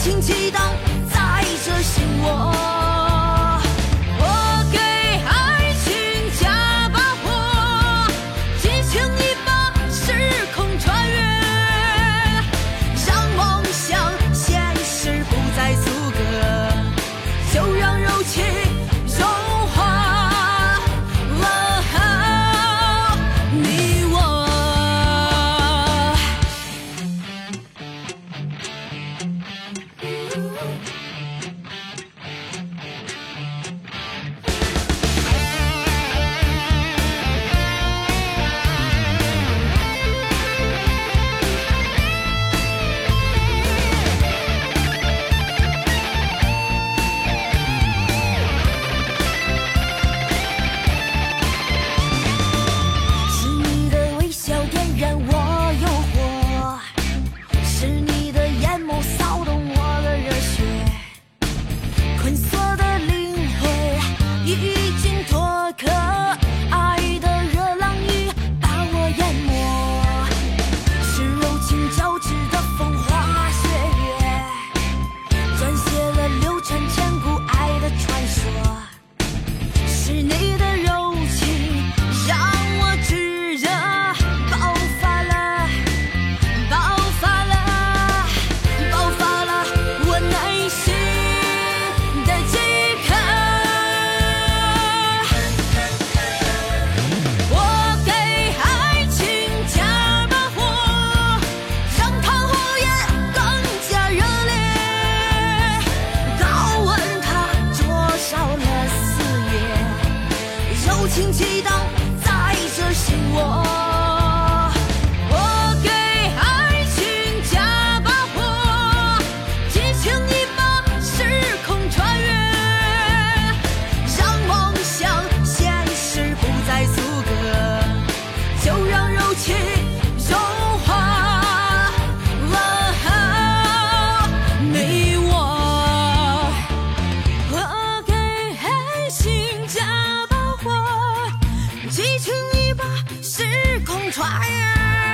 请祈祷在这心窝 when 请祈祷在这是我 Con 越